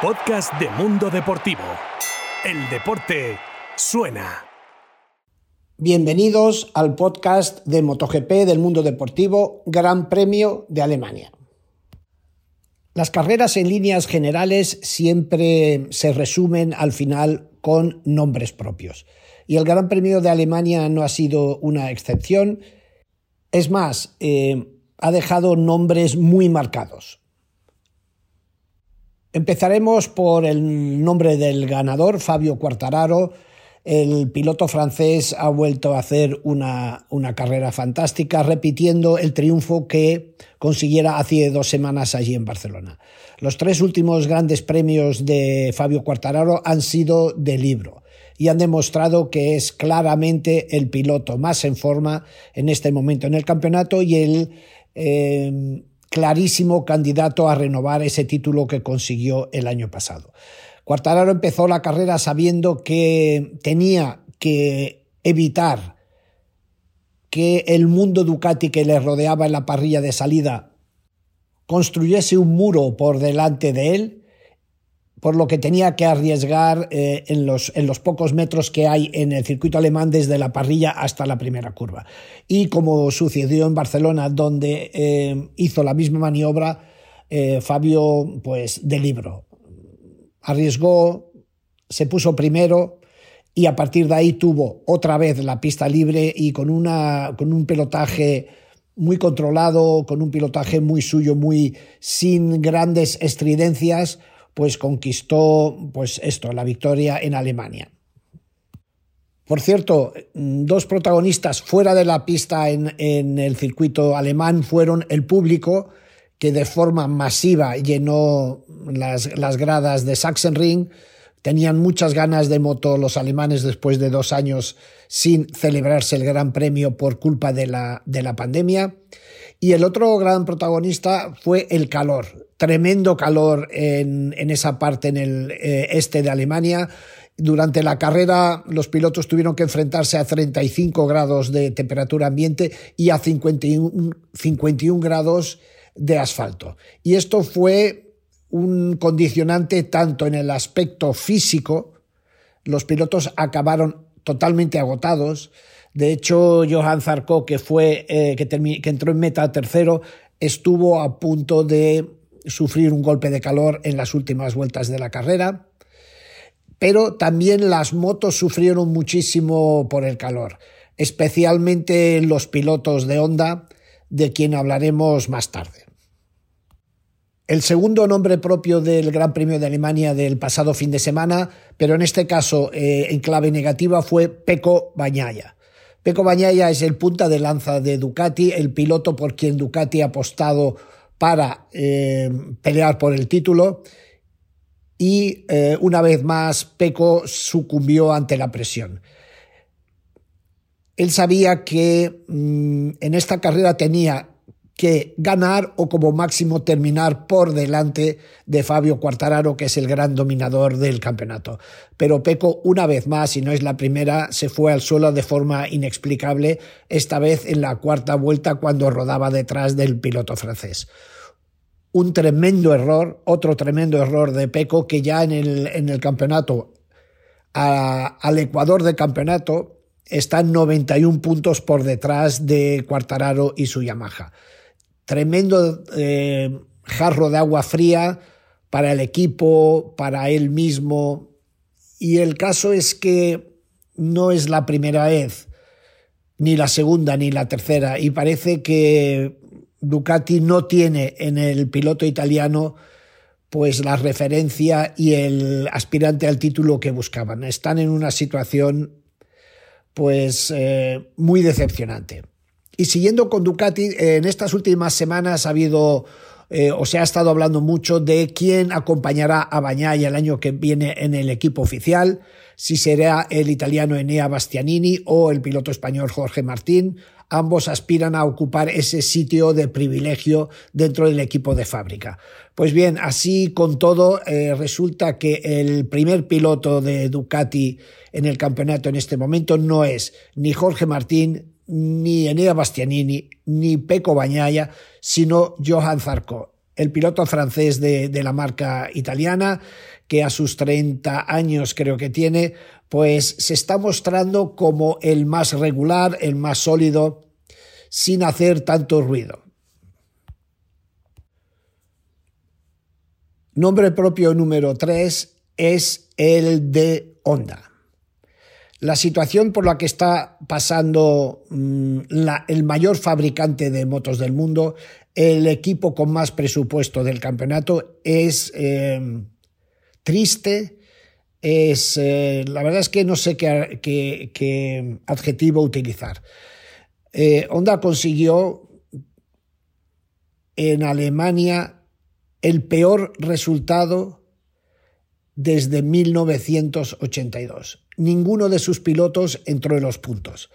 Podcast de Mundo Deportivo. El deporte suena. Bienvenidos al podcast de MotoGP del Mundo Deportivo, Gran Premio de Alemania. Las carreras en líneas generales siempre se resumen al final con nombres propios. Y el Gran Premio de Alemania no ha sido una excepción. Es más, eh, ha dejado nombres muy marcados. Empezaremos por el nombre del ganador, Fabio Quartararo. El piloto francés ha vuelto a hacer una, una, carrera fantástica, repitiendo el triunfo que consiguiera hace dos semanas allí en Barcelona. Los tres últimos grandes premios de Fabio Quartararo han sido de libro y han demostrado que es claramente el piloto más en forma en este momento en el campeonato y el eh, clarísimo candidato a renovar ese título que consiguió el año pasado. Quartararo empezó la carrera sabiendo que tenía que evitar que el mundo Ducati que le rodeaba en la parrilla de salida construyese un muro por delante de él por lo que tenía que arriesgar eh, en, los, en, los, pocos metros que hay en el circuito alemán desde la parrilla hasta la primera curva. Y como sucedió en Barcelona, donde eh, hizo la misma maniobra, eh, Fabio, pues de libro. Arriesgó, se puso primero y a partir de ahí tuvo otra vez la pista libre y con, una, con un pelotaje muy controlado, con un pilotaje muy suyo, muy sin grandes estridencias, pues conquistó pues esto, la victoria en Alemania. Por cierto, dos protagonistas fuera de la pista en, en, el circuito alemán fueron el público, que de forma masiva llenó las, las gradas de Sachsenring. Tenían muchas ganas de moto los alemanes después de dos años sin celebrarse el Gran Premio por culpa de la, de la pandemia. Y el otro gran protagonista fue el calor. Tremendo calor en, en esa parte en el eh, este de Alemania. Durante la carrera los pilotos tuvieron que enfrentarse a 35 grados de temperatura ambiente y a 51, 51 grados de asfalto. Y esto fue un condicionante tanto en el aspecto físico, los pilotos acabaron totalmente agotados, de hecho, Johan Zarco, que, fue, eh, que, entró en meta tercero, estuvo a punto de sufrir un golpe de calor en las últimas vueltas de la carrera. Pero también las motos sufrieron muchísimo por el calor, especialmente los pilotos de Honda, de quien hablaremos más tarde. El segundo nombre propio del Gran Premio de Alemania del pasado fin de semana, pero en este caso eh, en clave negativa, fue Pecco Bagnaia. Es el punta de lanza de Ducati, el piloto por quien Ducati ha apostado para eh, pelear por el título y eh, una vez más Peco sucumbió ante la presión. Él sabía que mm, en esta carrera tenía que ganar o como máximo terminar por delante de Fabio Quartararo, que es el gran dominador del campeonato. Pero Peco, una vez más, y no es la primera, se fue al suelo de forma inexplicable, esta vez en la cuarta vuelta cuando rodaba detrás del piloto francés. Un tremendo error, otro tremendo error de Peco que ya en el, en el campeonato, al Ecuador de campeonato, está 91 puntos por detrás de Quartararo y su Yamaha tremendo eh, jarro de agua fría para el equipo, para él mismo. Y el caso es que no es la primera vez, ni la segunda, ni la tercera, y parece que Ducati no tiene en el piloto italiano pues la referencia y el aspirante al título que buscaban. Están en una situación pues eh, muy decepcionante. Y siguiendo con Ducati, en estas últimas semanas ha habido eh, o se ha estado hablando mucho de quién acompañará a Bañaya el año que viene en el equipo oficial, si será el italiano Enea Bastianini o el piloto español Jorge Martín. Ambos aspiran a ocupar ese sitio de privilegio dentro del equipo de fábrica. Pues bien, así con todo, eh, resulta que el primer piloto de Ducati en el campeonato en este momento no es ni Jorge Martín ni Enea Bastianini, ni Peco Bañaya, sino Johan Zarco, el piloto francés de, de, la marca italiana, que a sus 30 años creo que tiene, pues se está mostrando como el más regular, el más sólido, sin hacer tanto ruido. Nombre propio número 3 es el de Honda. La situación por la que está pasando mm, el mayor fabricante de motos del mundo, el equipo con más presupuesto del campeonato, es em, triste. Es, eh, la verdad es que no sé qué, adjetivo utilizar. Eh, Honda consiguió en Alemania el peor resultado desde 1982 ninguno de sus pilotos entró en los puntos.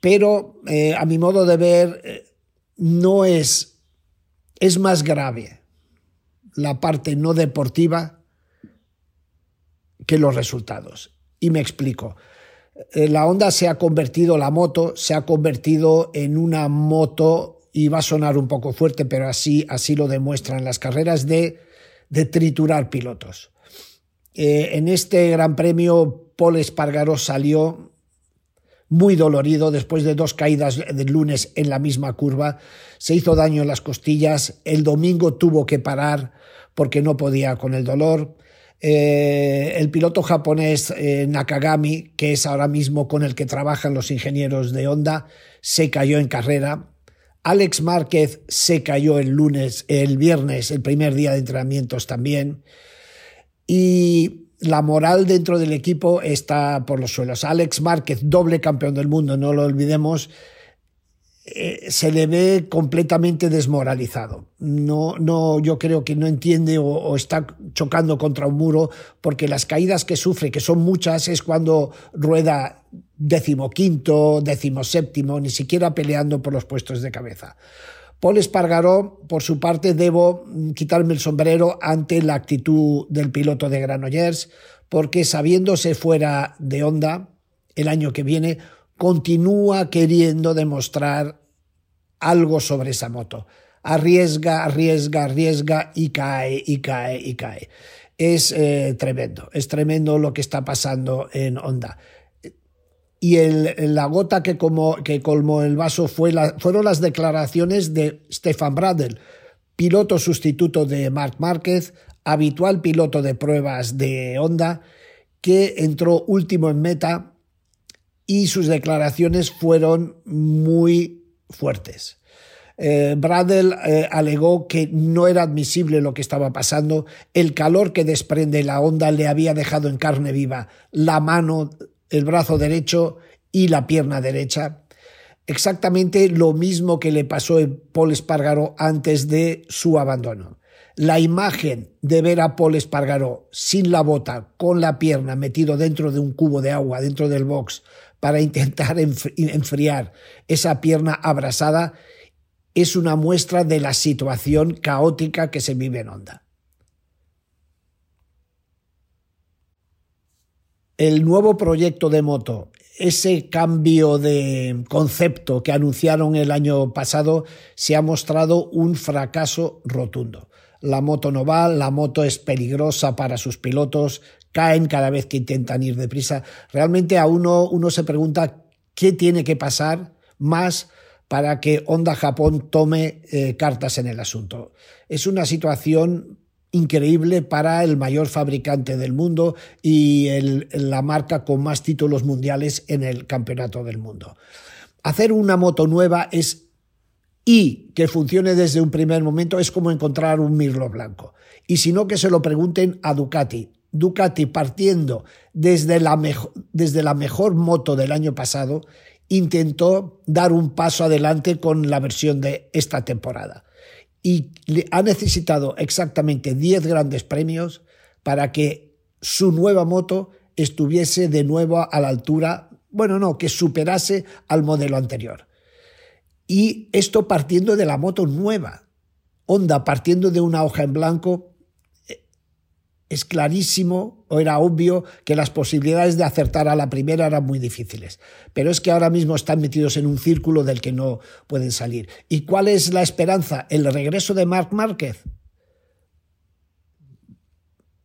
Pero eh, a mi modo de ver, eh, no es, es más grave la parte no deportiva que los resultados. Y me explico. Eh, la Honda se ha convertido, la moto se ha convertido en una moto, y va a sonar un poco fuerte, pero así, así lo demuestran las carreras, de, de triturar pilotos. Eh, en este Gran Premio, Paul Espargaró salió muy dolorido después de dos caídas del lunes en la misma curva. Se hizo daño en las costillas. El domingo tuvo que parar porque no podía con el dolor. Eh, el piloto japonés eh, Nakagami, que es ahora mismo con el que trabajan los ingenieros de Honda, se cayó en carrera. Alex Márquez se cayó el lunes, el viernes, el primer día de entrenamientos también y la moral dentro del equipo está por los suelos. Alex Márquez, doble campeón del mundo, no lo olvidemos, eh, se le ve completamente desmoralizado. No, no, yo creo que no entiende o, está chocando contra un muro porque las caídas que sufre, que son muchas, es cuando rueda decimoquinto, séptimo, ni siquiera peleando por los puestos de cabeza. Paul Espargaró, por su parte, debo quitarme el sombrero ante la actitud del piloto de Granollers, porque sabiéndose fuera de onda el año que viene, continúa queriendo demostrar algo sobre esa moto. Arriesga, arriesga, arriesga y cae, y cae, y cae. Es eh, tremendo, es tremendo lo que está pasando en Honda y el, la gota que, como, que colmó el vaso fue fueron las declaraciones de Stefan Bradl, piloto sustituto de Marc Márquez, habitual piloto de pruebas de Honda, que entró último en meta y sus declaraciones fueron muy fuertes. Eh, eh, alegó que no era admisible lo que estaba pasando, el calor que desprende la Honda le había dejado en carne viva la mano el brazo derecho y la pierna derecha. Exactamente lo mismo que le pasó a Paul Espargaró antes de su abandono. La imagen de ver a Paul Espargaró sin la bota, con la pierna metido dentro de un cubo de agua, dentro del box, para intentar enfriar esa pierna abrasada, es una muestra de la situación caótica que se vive en Honda. el nuevo proyecto de moto, ese cambio de concepto que anunciaron el año pasado, se ha mostrado un fracaso rotundo. La moto no va, la moto es peligrosa para sus pilotos, caen cada vez que intentan ir deprisa. Realmente a uno, uno se pregunta qué tiene que pasar más para que Honda Japón tome eh, cartas en el asunto. Es una situación increíble para el mayor fabricante del mundo y la marca con más títulos mundiales en el campeonato del mundo. Hacer una moto nueva es y que funcione desde un primer momento es como encontrar un mirlo blanco. Y si no, que se lo pregunten a Ducati. Ducati partiendo desde la, desde la mejor moto del año pasado, intentó dar un paso adelante con la versión de esta temporada y ha necesitado exactamente 10 grandes premios para que su nueva moto estuviese de nuevo a la altura, bueno, no, que superase al modelo anterior. Y esto partiendo de la moto nueva. Honda partiendo de una hoja en blanco. Eh, es clarísimo o era obvio que las posibilidades de acertar a la primera eran muy difíciles. Pero es que ahora mismo están metidos en un círculo del que no pueden salir. ¿Y cuál es la esperanza? El regreso de Marc Márquez.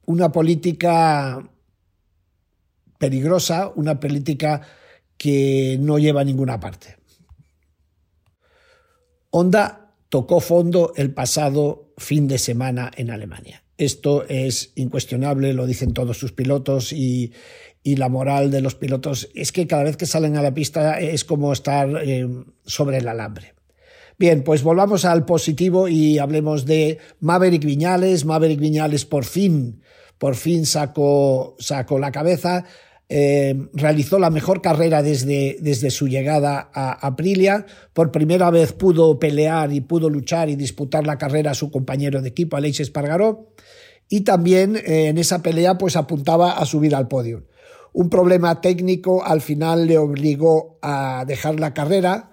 Una política peligrosa, una política que no lleva a ninguna parte. Honda tocó fondo el pasado fin de semana en Alemania. Esto es incuestionable, lo dicen todos sus pilotos y, la moral de los pilotos es que cada vez que salen a la pista es como estar eh, sobre el alambre. Bien, pues volvamos al positivo y hablemos de Maverick Viñales. Maverick Viñales por fin, por fin sacó, sacó la cabeza. Eh, realizó la mejor carrera desde, desde su llegada a Aprilia. Por primera vez pudo pelear y pudo luchar y disputar la carrera a su compañero de equipo, Aleix Espargaró y también eh, en esa pelea pues apuntaba a subir al podio. Un problema técnico al final le obligó a dejar la carrera,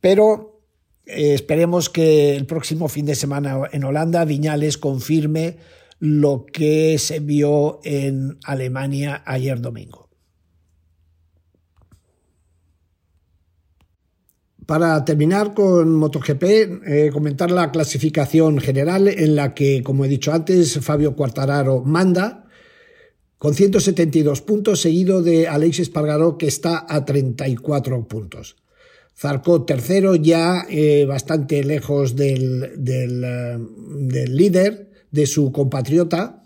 pero eh, esperemos que el próximo fin de semana en Holanda Viñales confirme lo que se vio en Alemania ayer domingo. Para terminar con MotoGP, eh, comentar la clasificación general en la que, como he dicho antes, Fabio Quartararo manda con 172 puntos, seguido de Alex Espargaró, que está a 34 puntos. Zarco tercero, ya eh, bastante lejos del, eh, del líder, de su compatriota,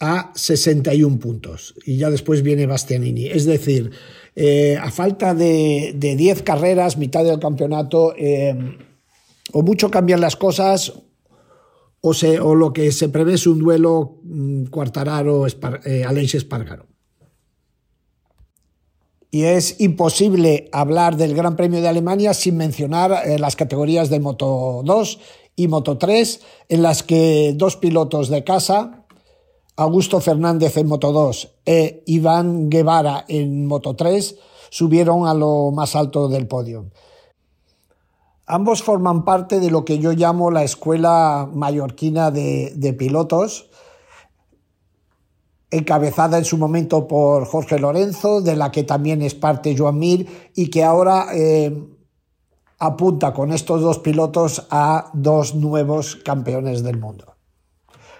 a 61 puntos. Y ya después viene Bastianini. Es decir, eh, a falta de, 10 carreras, mitad del campeonato, eh, o mucho cambian las cosas, o, lo que se prevé es un duelo mm, Cuartararo-Aleix eh. Y es imposible hablar del Gran Premio de Alemania sin mencionar las categorías de Moto 2 y Moto 3, en las que dos pilotos de casa, Augusto Fernández en Moto 2 e Iván Guevara en Moto 3 subieron a lo más alto del podio. Ambos forman parte de lo que yo llamo la escuela mallorquina de, pilotos, encabezada en su momento por Jorge Lorenzo, de la que también es parte Joan Mir, y que ahora eh, apunta con estos dos pilotos a dos nuevos campeones del mundo.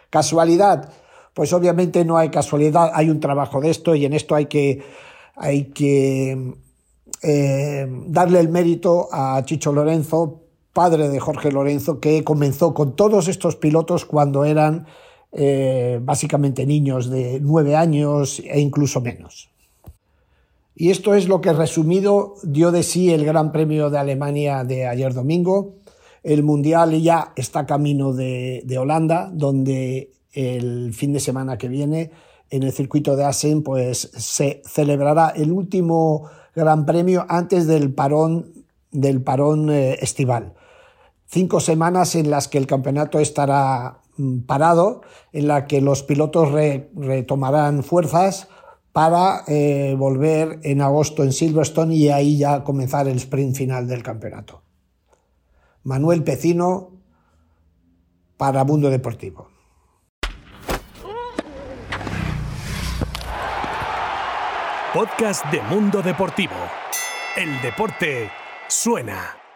¿Casualidad? Pues obviamente no hay casualidad, hay un trabajo de esto y en esto hay que, hay que eh, darle el mérito a Chicho Lorenzo, padre de Jorge Lorenzo, que comenzó con todos estos pilotos cuando eran eh, básicamente niños de nueve años e incluso menos. Y esto es lo que resumido dio de sí el Gran Premio de Alemania de ayer domingo. El Mundial ya está camino de, de Holanda, donde el fin de semana que viene en el circuito de Asen pues se celebrará el último Gran Premio antes del parón del parón eh, estival. Cinco semanas en las que el campeonato estará mm, parado, en la que los pilotos retomarán fuerzas para eh, volver en agosto en Silverstone y ahí ya comenzar el sprint final del campeonato. Manuel Pecino para Mundo Deportivo. Podcast de Mundo Deportivo. El deporte suena.